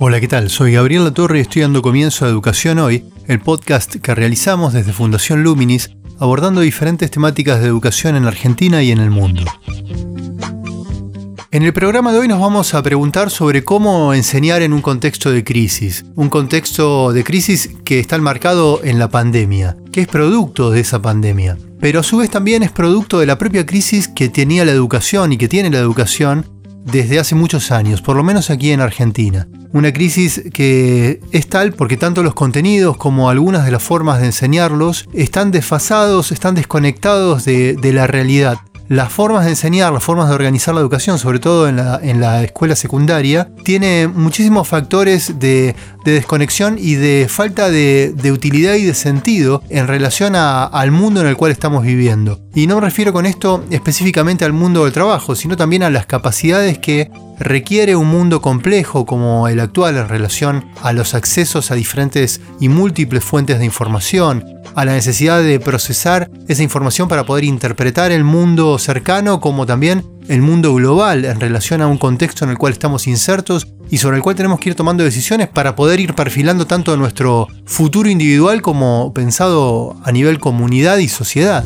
Hola, ¿qué tal? Soy Gabriel Latorre y estoy dando comienzo a Educación Hoy, el podcast que realizamos desde Fundación Luminis abordando diferentes temáticas de educación en Argentina y en el mundo. En el programa de hoy nos vamos a preguntar sobre cómo enseñar en un contexto de crisis, un contexto de crisis que está enmarcado en la pandemia, que es producto de esa pandemia, pero a su vez también es producto de la propia crisis que tenía la educación y que tiene la educación desde hace muchos años, por lo menos aquí en Argentina. Una crisis que es tal porque tanto los contenidos como algunas de las formas de enseñarlos están desfasados, están desconectados de, la realidad. Las formas de enseñar, las formas de organizar la educación, sobre todo en la, escuela secundaria, tiene muchísimos factores de, desconexión y de falta de, utilidad y de sentido en relación al mundo en el cual estamos viviendo. Y no me refiero con esto específicamente al mundo del trabajo, sino también a las capacidades que requiere un mundo complejo como el actual en relación a los accesos a diferentes y múltiples fuentes de información, a la necesidad de procesar esa información para poder interpretar el mundo cercano como también el mundo global en relación a un contexto en el cual estamos insertos y sobre el cual tenemos que ir tomando decisiones para poder ir perfilando tanto nuestro futuro individual como pensado a nivel comunidad y sociedad.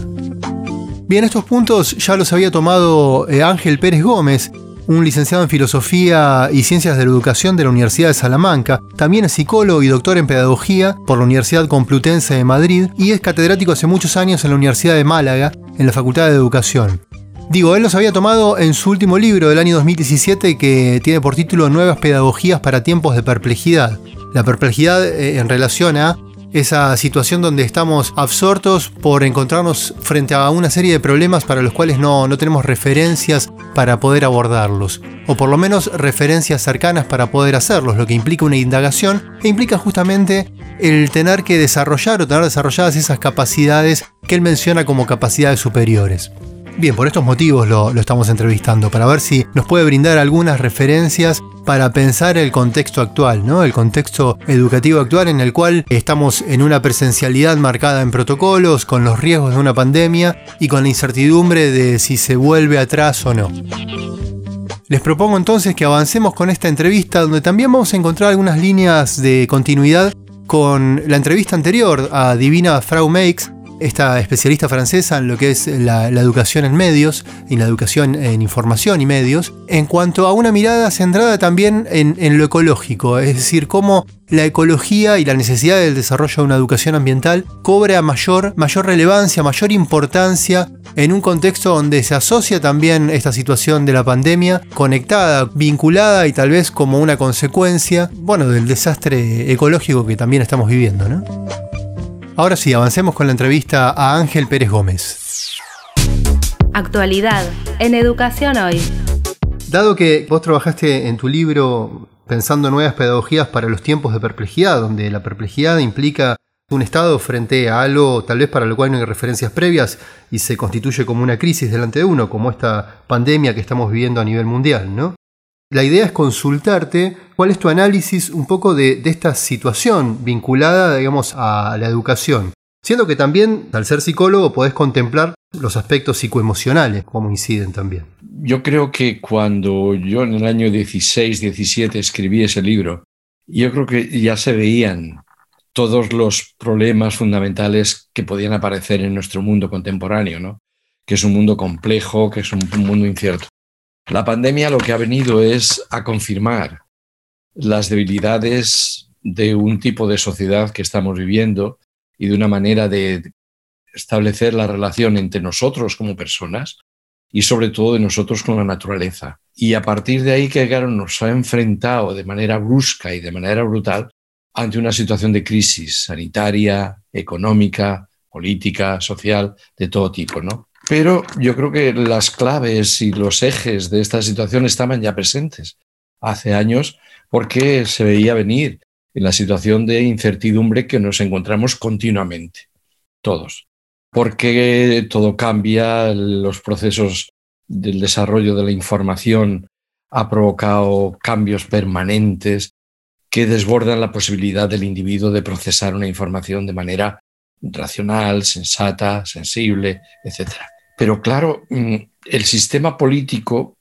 Bien, estos puntos ya los había tomado eh, Ángel Pérez Gómez un licenciado en Filosofía y Ciencias de la Educación de la Universidad de Salamanca, también es psicólogo y doctor en Pedagogía por la Universidad Complutense de Madrid y es catedrático hace muchos años en la Universidad de Málaga, en la Facultad de Educación. Digo, él los había tomado en su último libro del año 2017 que tiene por título Nuevas Pedagogías para Tiempos de Perplejidad. La perplejidad eh, en relación a esa situación donde estamos absortos por encontrarnos frente a una serie de problemas para los cuales no, tenemos referencias para poder abordarlos, o por lo menos referencias cercanas para poder hacerlos, lo que implica una indagación e implica justamente el tener que desarrollar o tener desarrolladas esas capacidades que él menciona como capacidades superiores. Bien, por estos motivos lo, estamos entrevistando, para ver si nos puede brindar algunas referencias para pensar el contexto actual, ¿no? El contexto educativo actual en el cual estamos en una presencialidad marcada en protocolos, con los riesgos de una pandemia y con la incertidumbre de si se vuelve atrás o no. Les propongo entonces que avancemos con esta entrevista donde también vamos a encontrar algunas líneas de continuidad con la entrevista anterior a Divina Frau Makes, esta especialista francesa en lo que es la, educación en medios y la educación en información y medios, en cuanto a una mirada centrada también en, lo ecológico, es decir, cómo la ecología y la necesidad del desarrollo de una educación ambiental cobra mayor, mayor relevancia, mayor importancia en un contexto donde se asocia también esta situación de la pandemia conectada, vinculada y tal vez como una consecuencia, bueno, del desastre ecológico que también estamos viviendo, ¿no? Ahora sí, avancemos con la entrevista a Ángel Pérez Gómez. Actualidad en Educación Hoy. Dado que vos trabajaste en tu libro pensando nuevas pedagogías para los tiempos de perplejidad, donde la perplejidad implica un estado frente a algo tal vez para lo cual no hay referencias previas y se constituye como una crisis delante de uno, como esta pandemia que estamos viviendo a nivel mundial, ¿no? La idea es consultarte cuál es tu análisis un poco de, esta situación vinculada, digamos, a la educación. Siendo que también, al ser psicólogo, podés contemplar los aspectos psicoemocionales, cómo inciden también. Yo creo que cuando yo en el año 16, 17 escribí ese libro, yo creo que ya se veían todos los problemas fundamentales que podían aparecer en nuestro mundo contemporáneo, ¿no? que es un mundo complejo, que es un mundo incierto. La pandemia lo que ha venido es a confirmar las debilidades de un tipo de sociedad que estamos viviendo y de una manera de establecer la relación entre nosotros como personas y sobre todo de nosotros con la naturaleza. Y a partir de ahí que nos ha enfrentado de manera brusca y de manera brutal ante una situación de crisis sanitaria, económica, política, social, de todo tipo, ¿no? Pero yo creo que las claves y los ejes de esta situación estaban ya presentes hace años porque se veía venir en la situación de incertidumbre que nos encontramos continuamente, todos, porque todo cambia, los procesos del desarrollo de la información ha provocado cambios permanentes que desbordan la posibilidad del individuo de procesar una información de manera racional, sensata, sensible, etc. Pero claro, mm, el sistema político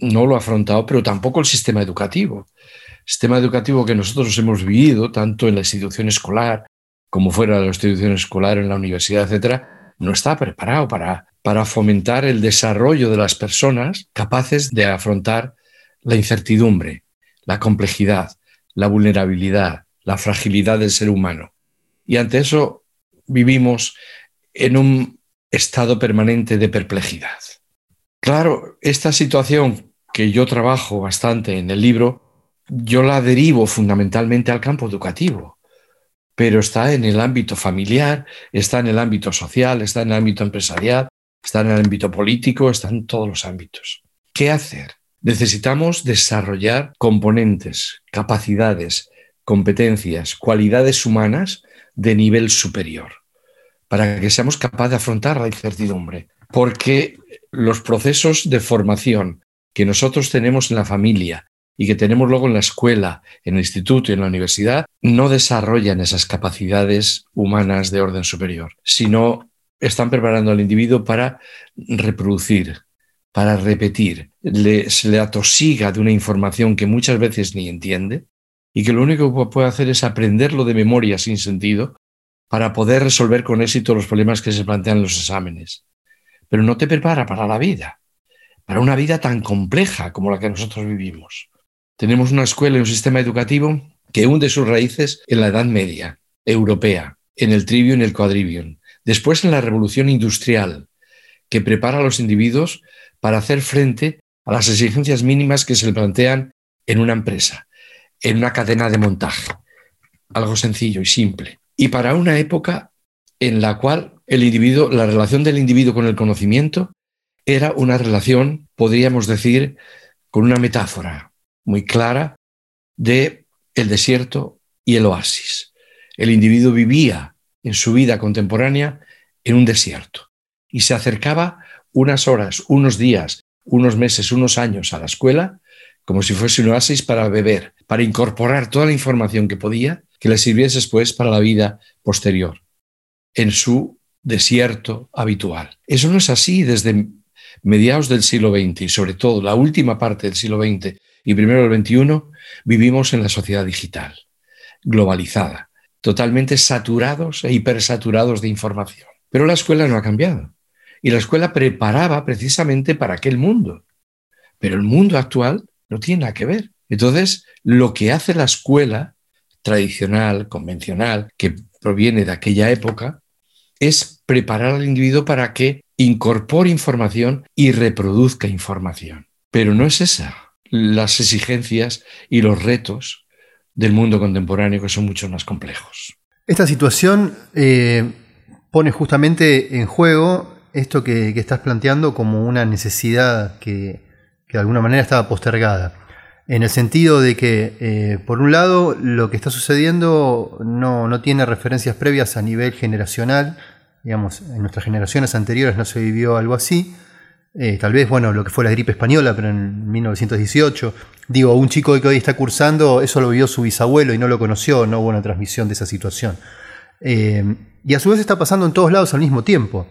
no lo ha afrontado, pero tampoco el sistema educativo. El sistema educativo que nosotros hemos vivido, tanto en la institución escolar como fuera de la institución escolar, en la universidad, etc., no está preparado para, para fomentar el desarrollo de las personas capaces de afrontar la incertidumbre, la complejidad, la vulnerabilidad, la fragilidad del ser humano. Y ante eso vivimos en un estado permanente de perplejidad. Claro, esta situación que yo trabajo bastante en el libro, yo la derivo fundamentalmente al campo educativo, pero está en el ámbito familiar, está en el ámbito social, está en el ámbito empresarial, está en el ámbito político, está en todos los ámbitos. ¿Qué hacer? Necesitamos desarrollar componentes, capacidades, competencias, cualidades humanas de nivel superior para que seamos capaces de afrontar la incertidumbre. Porque los procesos de formación que nosotros tenemos en la familia y que tenemos luego en la escuela, en el instituto y en la universidad, no desarrollan esas capacidades humanas de orden superior, sino están preparando al individuo para reproducir, para repetir, se le atosiga de una información que muchas veces ni entiende y que lo único que puede hacer es aprenderlo de memoria sin sentido para poder resolver con éxito los problemas que se plantean en los exámenes. Pero no te prepara para la vida, para una vida tan compleja como la que nosotros vivimos. Tenemos una escuela y un sistema educativo que hunde sus raíces en la Edad Media, europea, en el trivio y el quadrivium, después en la revolución industrial, que prepara a los individuos para hacer frente a las exigencias mínimas que se le plantean en una empresa, en una cadena de montaje. Algo sencillo y simple. Y para una época en la cual el individuo, la relación del individuo con el conocimiento era una relación, podríamos decir, con una metáfora muy clara de el desierto y el oasis. El individuo vivía en su vida contemporánea en un desierto y se acercaba unas horas, unos días, unos meses, unos años a la escuela como si fuese un oasis para beber, para incorporar toda la información que podía que le sirviese después para la vida posterior, en su desierto habitual. Eso no es así desde mediados del siglo XX y sobre todo la última parte del siglo XX y primero del XXI, vivimos en la sociedad digital, globalizada, totalmente saturados e hipersaturados de información. Pero la escuela no ha cambiado. Y la escuela preparaba precisamente para aquel mundo. Pero el mundo actual no tiene nada que ver. Entonces, lo que hace la escuela tradicional, convencional, que proviene de aquella época, es preparar al individuo para que incorpore información y reproduzca información. Pero no es esa las exigencias y los retos del mundo contemporáneo que son mucho más complejos. Esta situación eh, pone justamente en juego esto que, estás planteando como una necesidad que, que, de alguna manera estaba postergada. En el sentido de que, eh, por un lado, lo que está sucediendo no, no, tiene referencias previas a nivel generacional. Digamos, en nuestras generaciones anteriores no se vivió algo así. Eh, tal vez, bueno, lo que fue la gripe española, pero en 1918. Digo, un chico que hoy está cursando, eso lo vio su bisabuelo y no lo conoció, no hubo una transmisión de esa situación. Eh, y a su vez está pasando en todos lados al mismo tiempo.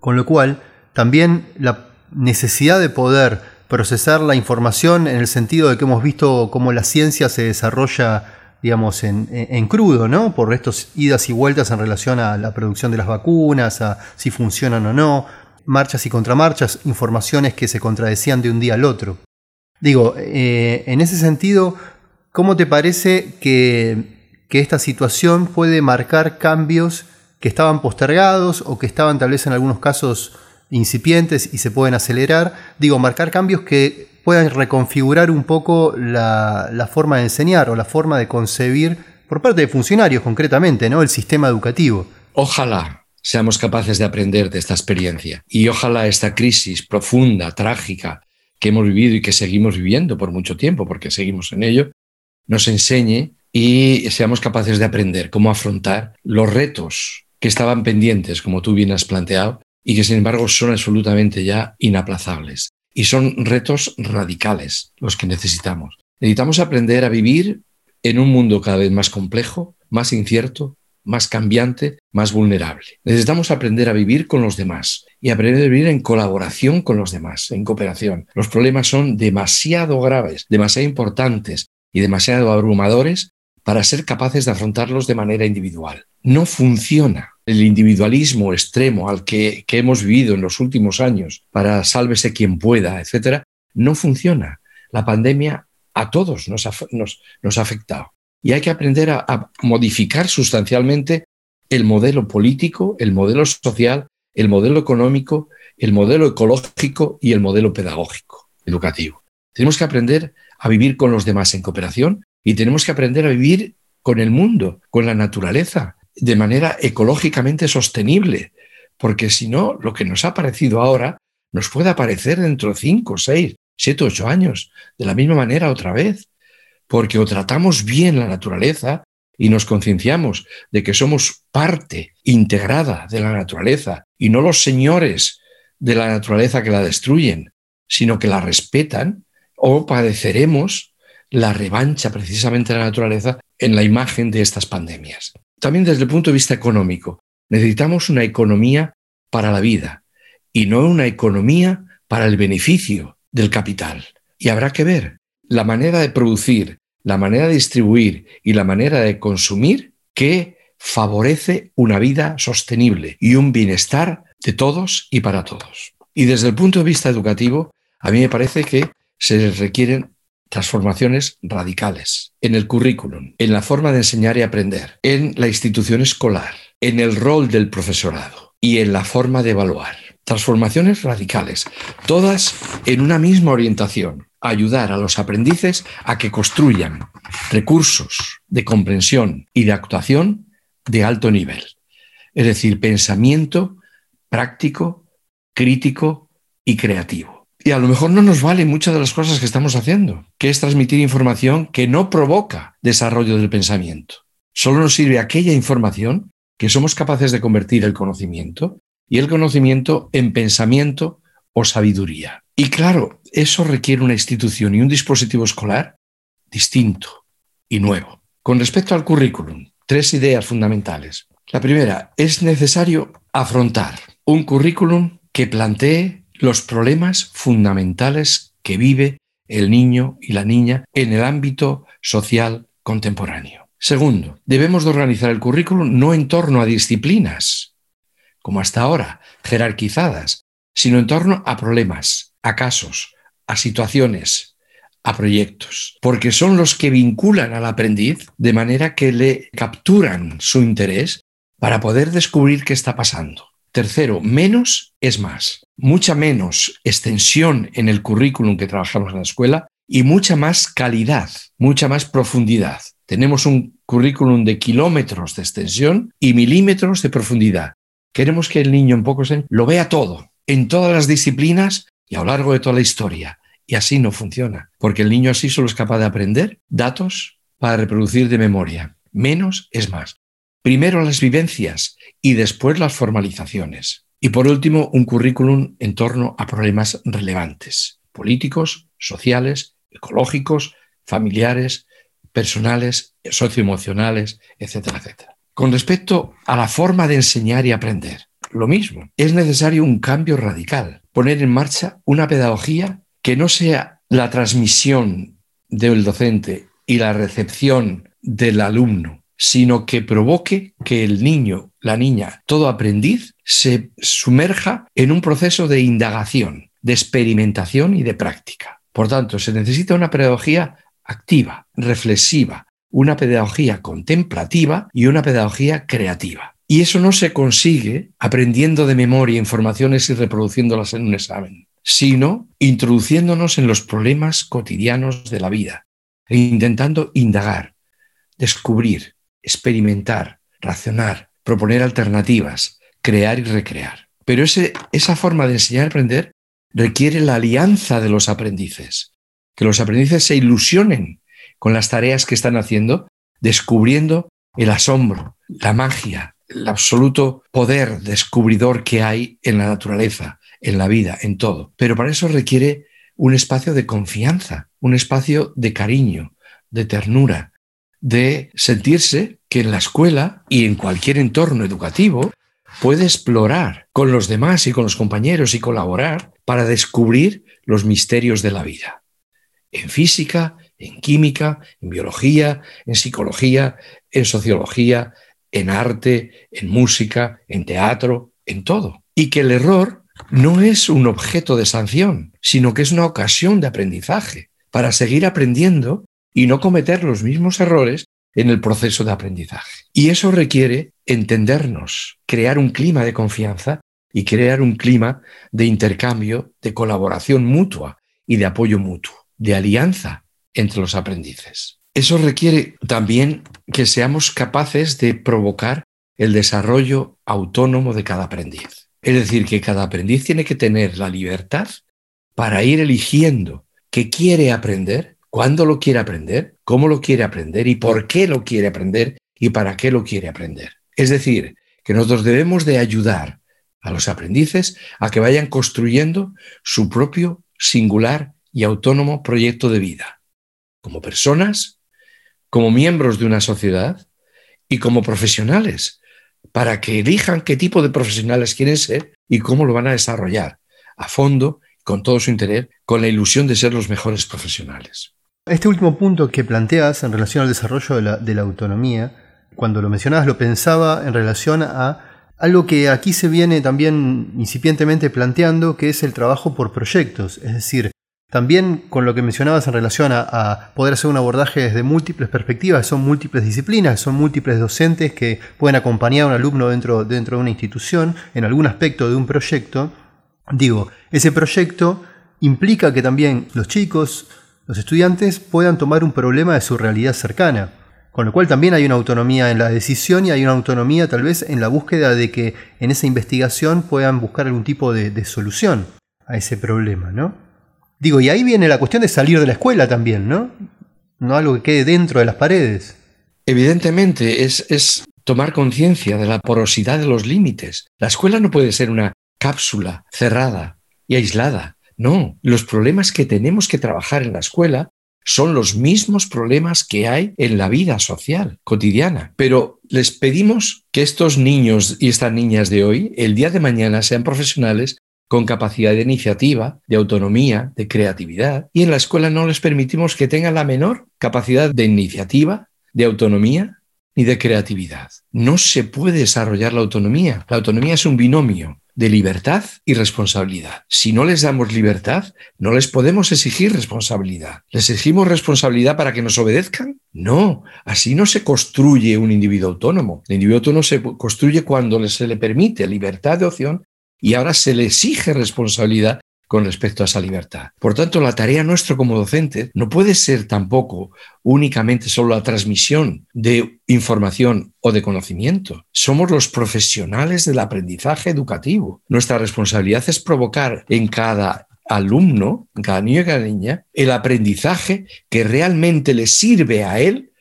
Con lo cual, también la necesidad de poder procesar la información en el sentido de que hemos visto cómo la ciencia se desarrolla digamos, en, en, crudo, ¿no? Por estos idas y vueltas en relación a la producción de las vacunas, a si funcionan o no, marchas y contramarchas, informaciones que se contradecían de un día al otro. Digo, eh, en ese sentido, ¿cómo te parece que, esta situación puede marcar cambios que estaban postergados o que estaban tal vez en algunos casos incipientes y se pueden acelerar? Digo, marcar cambios que puedan reconfigurar un poco la, forma de enseñar o la forma de concebir por parte de funcionarios concretamente, ¿no? El sistema educativo. Ojalá, seamos capaces de aprender de esta experiencia. Y ojalá esta crisis profunda, trágica, que hemos vivido y que seguimos viviendo por mucho tiempo, porque seguimos en ello, nos enseñe y seamos capaces de aprender cómo afrontar los retos que estaban pendientes, como tú bien has planteado, y que sin embargo son absolutamente ya inaplazables. Y son retos radicales los que necesitamos. Necesitamos aprender a vivir en un mundo cada vez más complejo, más incierto, más cambiante, más vulnerable. Necesitamos aprender a vivir con los demás y aprender a vivir en colaboración con los demás, en cooperación. Los problemas son demasiado graves, demasiado importantes y demasiado abrumadores para ser capaces de afrontarlos de manera individual. No funciona el individualismo extremo al que, hemos vivido en los últimos años para sálvese quien pueda, etcétera, no funciona. La pandemia a todos nos ha afectado. Y hay que aprender a, modificar sustancialmente el modelo político, el modelo social, el modelo económico, el modelo ecológico y el modelo pedagógico, educativo. Tenemos que aprender a vivir con los demás en cooperación y tenemos que aprender a vivir con el mundo, con la naturaleza, de manera ecológicamente sostenible, porque si no, lo que nos ha parecido ahora nos puede aparecer dentro de cinco, seis, siete, ocho años, de la misma manera otra vez porque o tratamos bien la naturaleza y nos concienciamos de que somos parte integrada de la naturaleza y no los señores de la naturaleza que la destruyen, sino que la respetan, o padeceremos la revancha precisamente de la naturaleza en la imagen de estas pandemias. También desde el punto de vista económico, necesitamos una economía para la vida y no una economía para el beneficio del capital. Y habrá que ver la manera de producir la manera de distribuir y la manera de consumir que favorece una vida sostenible y un bienestar de todos y para todos. Y desde el punto de vista educativo, a mí me parece que se requieren transformaciones radicales en el currículum, en la forma de enseñar y aprender, en la institución escolar, en el rol del profesorado y en la forma de evaluar. Transformaciones radicales, todas en una misma orientación, ayudar a los aprendices a que construyan recursos de comprensión y de actuación de alto nivel. Es decir, pensamiento práctico, crítico y creativo. Y a lo mejor no nos valen muchas de las cosas que estamos haciendo, que es transmitir información que no provoca desarrollo del pensamiento. Solo nos sirve aquella información que somos capaces de convertir el conocimiento y el conocimiento en pensamiento o sabiduría. Y claro, eso requiere una institución y un dispositivo escolar distinto y nuevo. Con respecto al currículum, tres ideas fundamentales. La primera, es necesario afrontar un currículum que plantee los problemas fundamentales que vive el niño y la niña en el ámbito social contemporáneo. Segundo, debemos de organizar el currículum no en torno a disciplinas, como hasta ahora, jerarquizadas, sino en torno a problemas, a casos, a situaciones, a proyectos, porque son los que vinculan al aprendiz de manera que le capturan su interés para poder descubrir qué está pasando. Tercero, menos es más. Mucha menos extensión en el currículum que trabajamos en la escuela y mucha más calidad, mucha más profundidad. Tenemos un currículum de kilómetros de extensión y milímetros de profundidad. Queremos que el niño en pocos años lo vea todo, en todas las disciplinas y a lo largo de toda la historia. Y así no funciona, porque el niño así solo es capaz de aprender datos para reproducir de memoria. Menos es más. Primero las vivencias y después las formalizaciones. Y por último, un currículum en torno a problemas relevantes, políticos, sociales, ecológicos, familiares, personales, socioemocionales, etcétera, etcétera. Con respecto a la forma de enseñar y aprender, lo mismo. Es necesario un cambio radical, poner en marcha una pedagogía que no sea la transmisión del docente y la recepción del alumno, sino que provoque que el niño, la niña, todo aprendiz se sumerja en un proceso de indagación, de experimentación y de práctica. Por tanto, se necesita una pedagogía activa, reflexiva, una pedagogía contemplativa y una pedagogía creativa. Y eso no se consigue aprendiendo de memoria informaciones y reproduciéndolas en un examen, sino introduciéndonos en los problemas cotidianos de la vida e intentando indagar, descubrir, experimentar, racionar, proponer alternativas, crear y recrear. Pero esa forma de enseñar y aprender requiere la alianza de los aprendices, que los aprendices se ilusionen con las tareas que están haciendo descubriendo el asombro, la magia, el absoluto poder descubridor que hay en la naturaleza, en la vida, en todo. Pero para eso requiere un espacio de confianza, un espacio de cariño, de ternura, de sentirse que en la escuela y en cualquier entorno educativo puede explorar con los demás y con los compañeros y colaborar para descubrir los misterios de la vida. En física, en química, en biología, en psicología, en sociología, en arte, en música, en teatro, en todo. Y que el error no es un objeto de sanción, sino que es una ocasión de aprendizaje para seguir aprendiendo y no cometer los mismos errores en el proceso de aprendizaje. Y eso requiere entendernos, crear un clima de confianza y crear un clima de intercambio, de colaboración mutua y de apoyo mutuo, de alianza entre los aprendices. Eso requiere también que seamos capaces de provocar el desarrollo autónomo de cada aprendiz. Es decir, que cada aprendiz tiene que tener la libertad para ir eligiendo qué quiere aprender cuándo lo quiere aprender, cómo lo quiere aprender y por qué lo quiere aprender y para qué lo quiere aprender. Es decir, que nosotros debemos de ayudar a los aprendices a que vayan construyendo su propio singular y autónomo proyecto de vida, como personas, como miembros de una sociedad y como profesionales, para que elijan qué tipo de profesionales quieren ser y cómo lo van a desarrollar a fondo, con todo su interés, con la ilusión de ser los mejores profesionales. Este último punto que planteas en relación al desarrollo de la, autonomía, cuando lo mencionabas lo pensaba en relación a algo que aquí se viene también incipientemente planteando, que es el trabajo por proyectos. Es decir, también con lo que mencionabas en relación a, poder hacer un abordaje desde múltiples perspectivas, son múltiples disciplinas, son múltiples docentes que pueden acompañar a un alumno dentro, dentro de una institución en algún aspecto de un proyecto. Digo, ese proyecto implica que también los chicos los estudiantes puedan tomar un problema de su realidad cercana, con lo cual también hay una autonomía en la decisión y hay una autonomía tal vez en la búsqueda de que en esa investigación puedan buscar algún tipo de, solución a ese problema, ¿no? Digo, y ahí viene la cuestión de salir de la escuela también, ¿no? No algo que quede dentro de las paredes. Evidentemente, es, es tomar conciencia de la porosidad de los límites. La escuela no puede ser una cápsula cerrada y aislada. No, los problemas que tenemos que trabajar en la escuela son los mismos problemas que hay en la vida social cotidiana. Pero les pedimos que estos niños y estas niñas de hoy, el día de mañana, sean profesionales con capacidad de iniciativa, de autonomía, de creatividad, y en la escuela no les permitimos que tengan la menor capacidad de iniciativa, de autonomía ni de creatividad. No se puede desarrollar la autonomía. La autonomía es un binomio de libertad y responsabilidad. Si no les damos libertad, no les podemos exigir responsabilidad. ¿Les exigimos responsabilidad para que nos obedezcan? No, así no se construye un individuo autónomo. El individuo autónomo se construye cuando se le permite libertad de opción y ahora se le exige responsabilidad con respecto a esa libertad. Por tanto, la tarea nuestra como docente no puede ser tampoco únicamente solo la transmisión de información o de conocimiento. Somos los profesionales del aprendizaje educativo. Nuestra responsabilidad es provocar en cada alumno, en cada niño y cada niña, el aprendizaje que realmente le sirve a él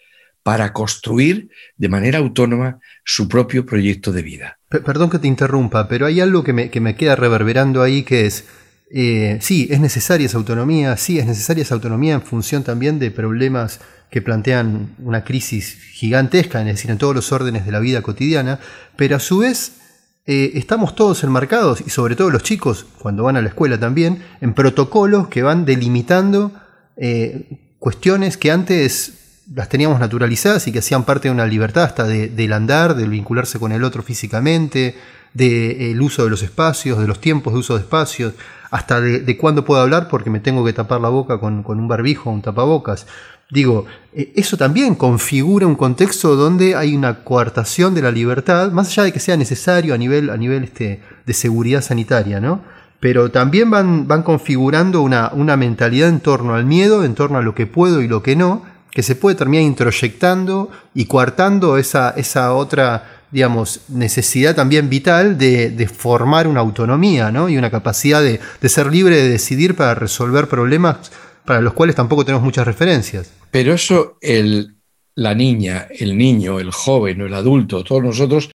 para construir de manera autónoma su propio proyecto de vida. Perdón que te interrumpa, pero hay algo que me, que me queda reverberando ahí que es, eh, sí, es necesaria esa autonomía, sí, es necesaria esa autonomía en función también de problemas que plantean una crisis gigantesca, es decir, en todos los órdenes de la vida cotidiana, pero a su vez eh, estamos todos enmarcados, y sobre todo los chicos, cuando van a la escuela también, en protocolos que van delimitando eh, cuestiones que antes las teníamos naturalizadas y que hacían parte de una libertad hasta del andar, del vincularse con el otro físicamente, del uso de los espacios, de los tiempos de uso de espacios, hasta de, cuándo puedo hablar porque me tengo que tapar la boca con, un barbijo o un tapabocas. Digo, eh, eso también configura un contexto donde hay una coartación de la libertad, más allá de que sea necesario a nivel, a nivel este, de seguridad sanitaria, ¿no? Pero también van, van configurando una, una mentalidad en torno al miedo, en torno a lo que puedo y lo que no, que se puede terminar introyectando y coartando esa, esa otra digamos, necesidad también vital de, formar una autonomía ¿no? y una capacidad de, ser libre de decidir para resolver problemas para los cuales tampoco tenemos muchas referencias. Pero eso, el la niña, el niño, el joven o el adulto, todos nosotros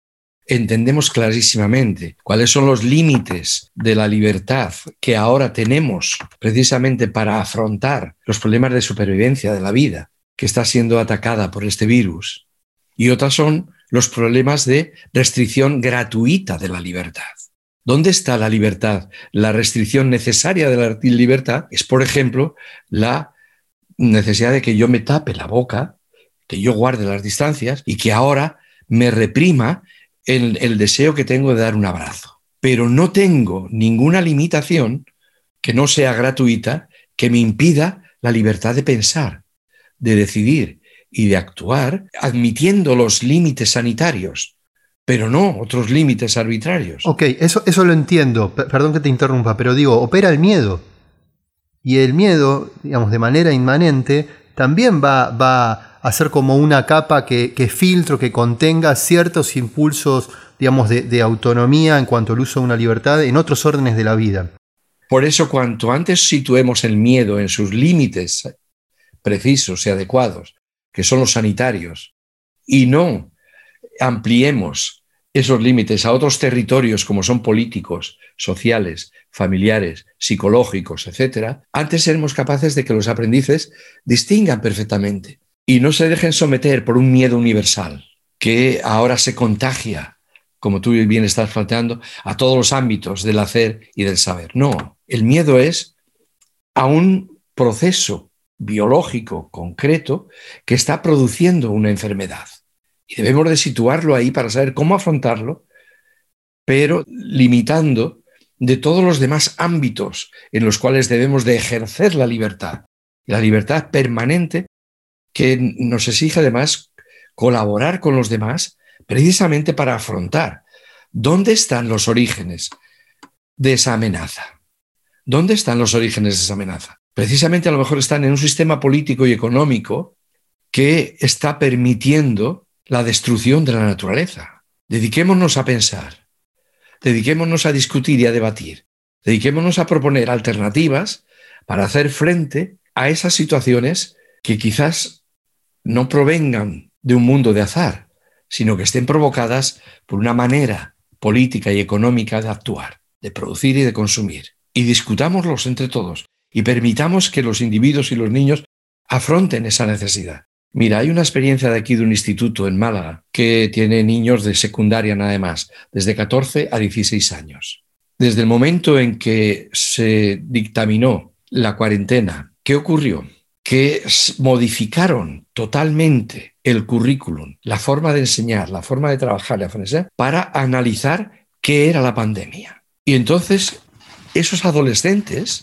entendemos clarísimamente cuáles son los límites de la libertad que ahora tenemos precisamente para afrontar los problemas de supervivencia de la vida que está siendo atacada por este virus. Y otras son los problemas de restricción gratuita de la libertad. ¿Dónde está la libertad? La restricción necesaria de la libertad es, por ejemplo, la necesidad de que yo me tape la boca, que yo guarde las distancias y que ahora me reprima el, deseo que tengo de dar un abrazo. Pero no tengo ninguna limitación que no sea gratuita que me impida la libertad de pensar, de decidir y de actuar, admitiendo los límites sanitarios pero no otros límites arbitrarios. Ok, eso, eso lo entiendo, perdón que te interrumpa, pero digo, opera el miedo. Y el miedo, digamos, de manera inmanente, también va, va a ser como una capa que, que filtro, que contenga ciertos impulsos, digamos, de, de autonomía en cuanto al uso de una libertad en otros órdenes de la vida. Por eso, cuanto antes situemos el miedo en sus límites precisos y adecuados, que son los sanitarios, y no ampliemos esos límites a otros territorios como son políticos, sociales, familiares, psicológicos, etc., antes seremos capaces de que los aprendices distingan perfectamente y no se dejen someter por un miedo universal que ahora se contagia, como tú bien estás planteando, a todos los ámbitos del hacer y del saber. No, el miedo es a un proceso biológico concreto que está produciendo una enfermedad. Y debemos de situarlo ahí para saber cómo afrontarlo, pero limitando de todos los demás ámbitos en los cuales debemos de ejercer la libertad. La libertad permanente que nos exige además colaborar con los demás precisamente para afrontar dónde están los orígenes de esa amenaza. ¿Dónde están los orígenes de esa amenaza? Precisamente a lo mejor están en un sistema político y económico que está permitiendo la destrucción de la naturaleza. Dediquémonos a pensar, dediquémonos a discutir y a debatir, dediquémonos a proponer alternativas para hacer frente a esas situaciones que quizás no provengan de un mundo de azar, sino que estén provocadas por una manera política y económica de actuar, de producir y de consumir. Y discutámoslos entre todos y permitamos que los individuos y los niños afronten esa necesidad. Mira, hay una experiencia de aquí de un instituto en Málaga que tiene niños de secundaria nada más, desde 14 a 16 años. Desde el momento en que se dictaminó la cuarentena, ¿qué ocurrió? Que modificaron totalmente el currículum, la forma de enseñar, la forma de trabajar, la forma para analizar qué era la pandemia. Y entonces esos adolescentes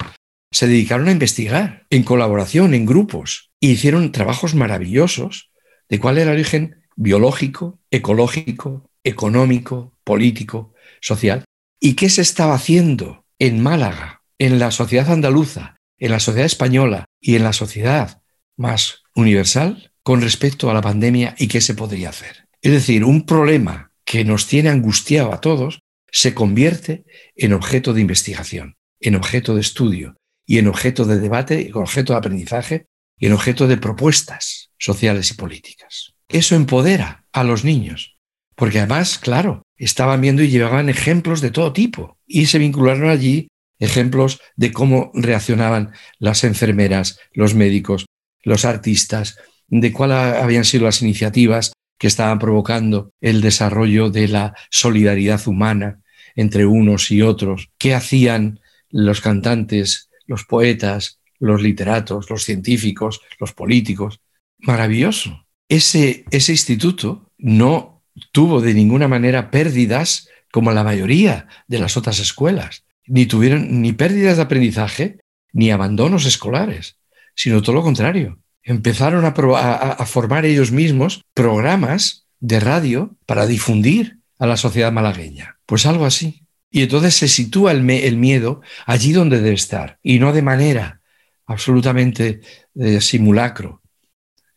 se dedicaron a investigar en colaboración, en grupos, e hicieron trabajos maravillosos de cuál era el origen biológico, ecológico, económico, político, social, y qué se estaba haciendo en Málaga, en la sociedad andaluza, en la sociedad española y en la sociedad más universal con respecto a la pandemia y qué se podría hacer. Es decir, un problema que nos tiene angustiado a todos se convierte en objeto de investigación, en objeto de estudio, y en objeto de debate, y objeto de aprendizaje y en objeto de propuestas sociales y políticas. Eso empodera a los niños, porque además, claro, estaban viendo y llevaban ejemplos de todo tipo y se vincularon allí ejemplos de cómo reaccionaban las enfermeras, los médicos, los artistas, de cuáles habían sido las iniciativas que estaban provocando el desarrollo de la solidaridad humana entre unos y otros, qué hacían los cantantes los poetas, los literatos, los científicos, los políticos. Maravilloso. Ese, instituto no tuvo de ninguna manera pérdidas como la mayoría de las otras escuelas. Ni tuvieron ni pérdidas de aprendizaje ni abandonos escolares, sino todo lo contrario. Empezaron a, a formar ellos mismos programas de radio para difundir a la sociedad malagueña. Pues algo así. Y entonces se sitúa el, miedo allí donde debe estar y no de manera absolutamente de simulacro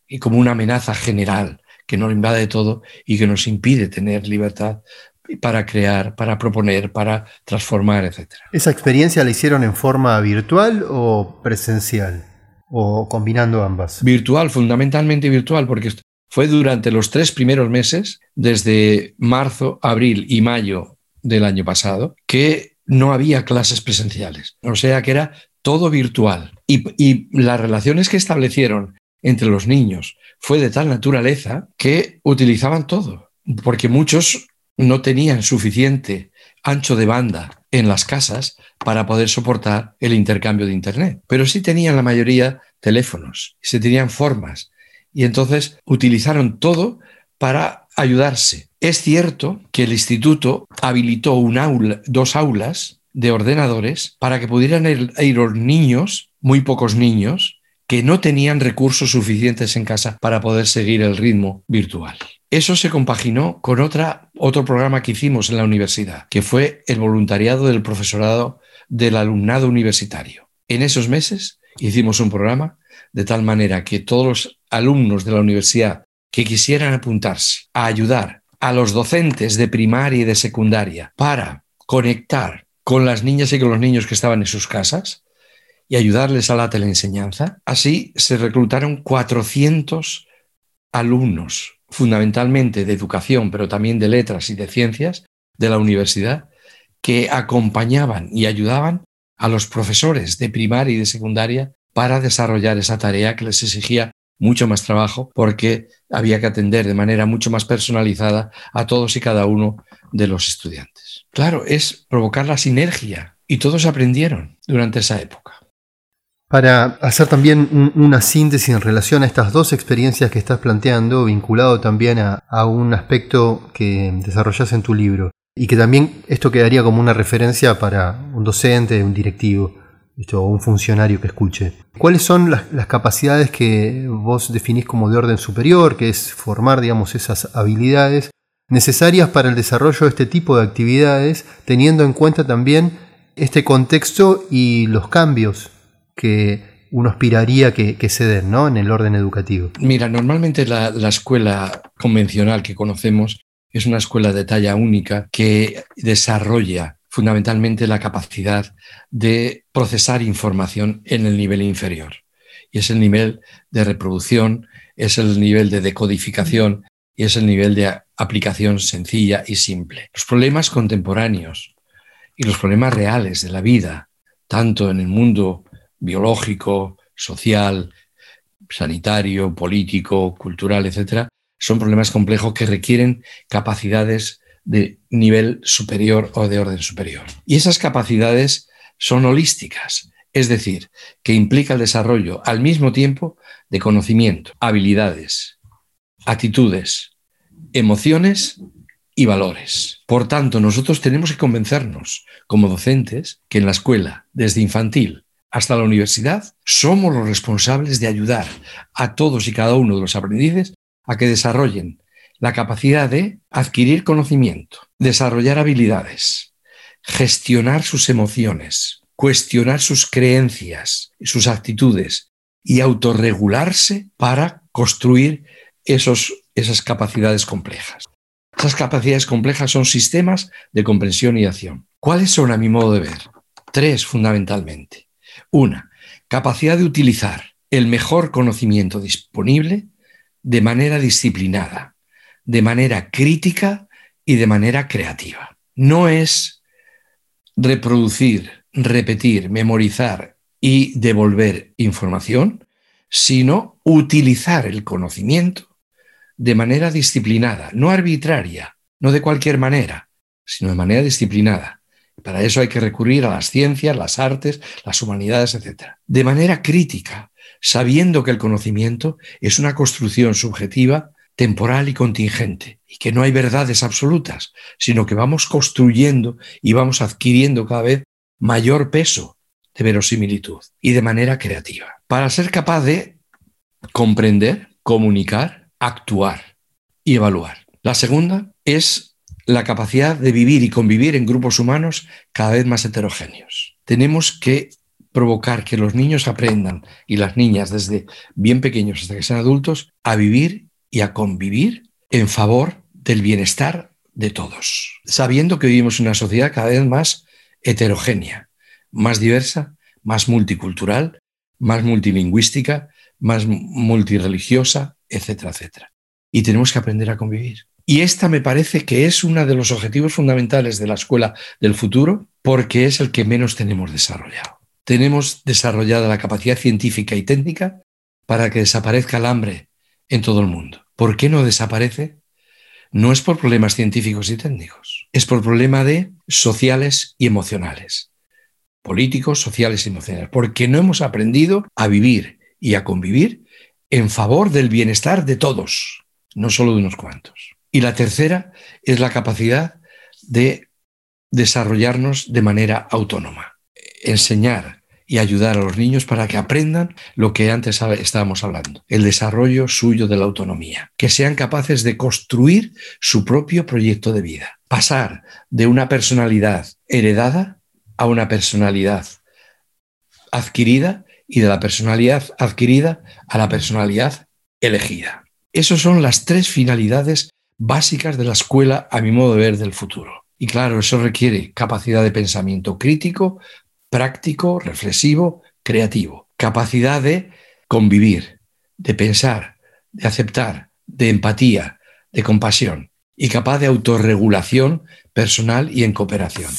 y como una amenaza general que nos invade todo y que nos impide tener libertad para crear, para proponer, para transformar, etc. ¿Esa experiencia la hicieron en forma virtual o presencial? ¿O combinando ambas? Virtual, fundamentalmente virtual, porque fue durante los tres primeros meses, desde marzo, abril y mayo del año pasado, que no había clases presenciales. O sea que era todo virtual. Y, las relaciones que establecieron entre los niños fue de tal naturaleza que utilizaban todo, porque muchos no tenían suficiente ancho de banda en las casas para poder soportar el intercambio de Internet, pero sí tenían la mayoría teléfonos, se tenían formas y entonces utilizaron todo para ayudarse. Es cierto que el instituto habilitó dos aulas de ordenadores para que pudieran ir, los niños, muy pocos niños, que no tenían recursos suficientes en casa para poder seguir el ritmo virtual. Eso se compaginó con otro programa que hicimos en la universidad, que fue el voluntariado del profesorado del alumnado universitario. En esos meses hicimos un programa de tal manera que todos los alumnos de la universidad que quisieran apuntarse a ayudar a los docentes de primaria y de secundaria para conectar con las niñas y con los niños que estaban en sus casas y ayudarles a la teleenseñanza. Así se reclutaron 400 alumnos, fundamentalmente de educación, pero también de letras y de ciencias de la universidad, que acompañaban y ayudaban a los profesores de primaria y de secundaria para desarrollar esa tarea que les exigía mucho más trabajo porque había que atender de manera mucho más personalizada a todos y cada uno de los estudiantes. Claro, es provocar la sinergia y todos aprendieron durante esa época. Para hacer también una síntesis en relación a estas dos experiencias que estás planteando, vinculado también a, a un aspecto que desarrollas en tu libro, y que también esto quedaría como una referencia para un docente, un directivo un funcionario que escuche. ¿Cuáles son las, capacidades que vos definís como de orden superior, que es formar, digamos, esas habilidades necesarias para el desarrollo de este tipo de actividades, teniendo en cuenta también este contexto y los cambios que uno aspiraría que, se den ¿no? en el orden educativo? Mira, normalmente la, la escuela convencional que conocemos es una escuela de talla única que desarrolla fundamentalmente la capacidad de procesar información en el nivel inferior. Y es el nivel de reproducción, es el nivel de decodificación y es el nivel de aplicación sencilla y simple. Los problemas contemporáneos y los problemas reales de la vida, tanto en el mundo biológico, social, sanitario, político, cultural, etc., son problemas complejos que requieren capacidades de nivel superior o de orden superior. Y esas capacidades son holísticas, es decir, que implica el desarrollo al mismo tiempo de conocimiento, habilidades, actitudes, emociones y valores. Por tanto, nosotros tenemos que convencernos como docentes que en la escuela, desde infantil hasta la universidad, somos los responsables de ayudar a todos y cada uno de los aprendices a que desarrollen la capacidad de adquirir conocimiento, desarrollar habilidades, gestionar sus emociones, cuestionar sus creencias, sus actitudes y autorregularse para construir esos, esas capacidades complejas. Esas capacidades complejas son sistemas de comprensión y acción. ¿Cuáles son a mi modo de ver? Tres fundamentalmente. Una, capacidad de utilizar el mejor conocimiento disponible de manera disciplinada, de manera crítica y de manera creativa. No es reproducir, repetir, memorizar y devolver información, sino utilizar el conocimiento de manera disciplinada, no arbitraria, no de cualquier manera, sino de manera disciplinada. Para eso hay que recurrir a las ciencias, las artes, las humanidades, etc. De manera crítica, sabiendo que el conocimiento es una construcción subjetiva temporal y contingente, y que no hay verdades absolutas, sino que vamos construyendo y vamos adquiriendo cada vez mayor peso de verosimilitud y de manera creativa, para ser capaz de comprender, comunicar, actuar y evaluar. La segunda es la capacidad de vivir y convivir en grupos humanos cada vez más heterogéneos. Tenemos que provocar que los niños aprendan y las niñas desde bien pequeños hasta que sean adultos a vivir y a convivir en favor del bienestar de todos, sabiendo que vivimos en una sociedad cada vez más heterogénea, más diversa, más multicultural, más multilingüística, más multireligiosa, etcétera, etcétera. y tenemos que aprender a convivir. Y esta me parece que es uno de los objetivos fundamentales de la escuela del futuro porque es el que menos tenemos desarrollado. Tenemos desarrollada la capacidad científica y técnica para que desaparezca el hambre en todo el mundo. ¿Por qué no desaparece? No es por problemas científicos y técnicos, es por problemas de sociales y emocionales, políticos, sociales y emocionales, porque no hemos aprendido a vivir y a convivir en favor del bienestar de todos, no solo de unos cuantos. Y la tercera es la capacidad de desarrollarnos de manera autónoma, enseñar y ayudar a los niños para que aprendan lo que antes estábamos hablando, el desarrollo suyo de la autonomía, que sean capaces de construir su propio proyecto de vida, pasar de una personalidad heredada a una personalidad adquirida y de la personalidad adquirida a la personalidad elegida. Esas son las tres finalidades básicas de la escuela, a mi modo de ver, del futuro. Y claro, eso requiere capacidad de pensamiento crítico, práctico, reflexivo, creativo. Capacidad de convivir, de pensar, de aceptar, de empatía, de compasión y capaz de autorregulación personal y en cooperación.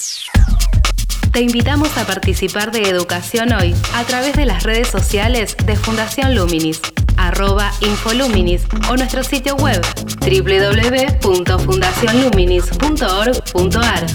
Te invitamos a participar de Educación Hoy a través de las redes sociales de Fundación Luminis arroba infoluminis o nuestro sitio web www.fundacionluminis.org.ar.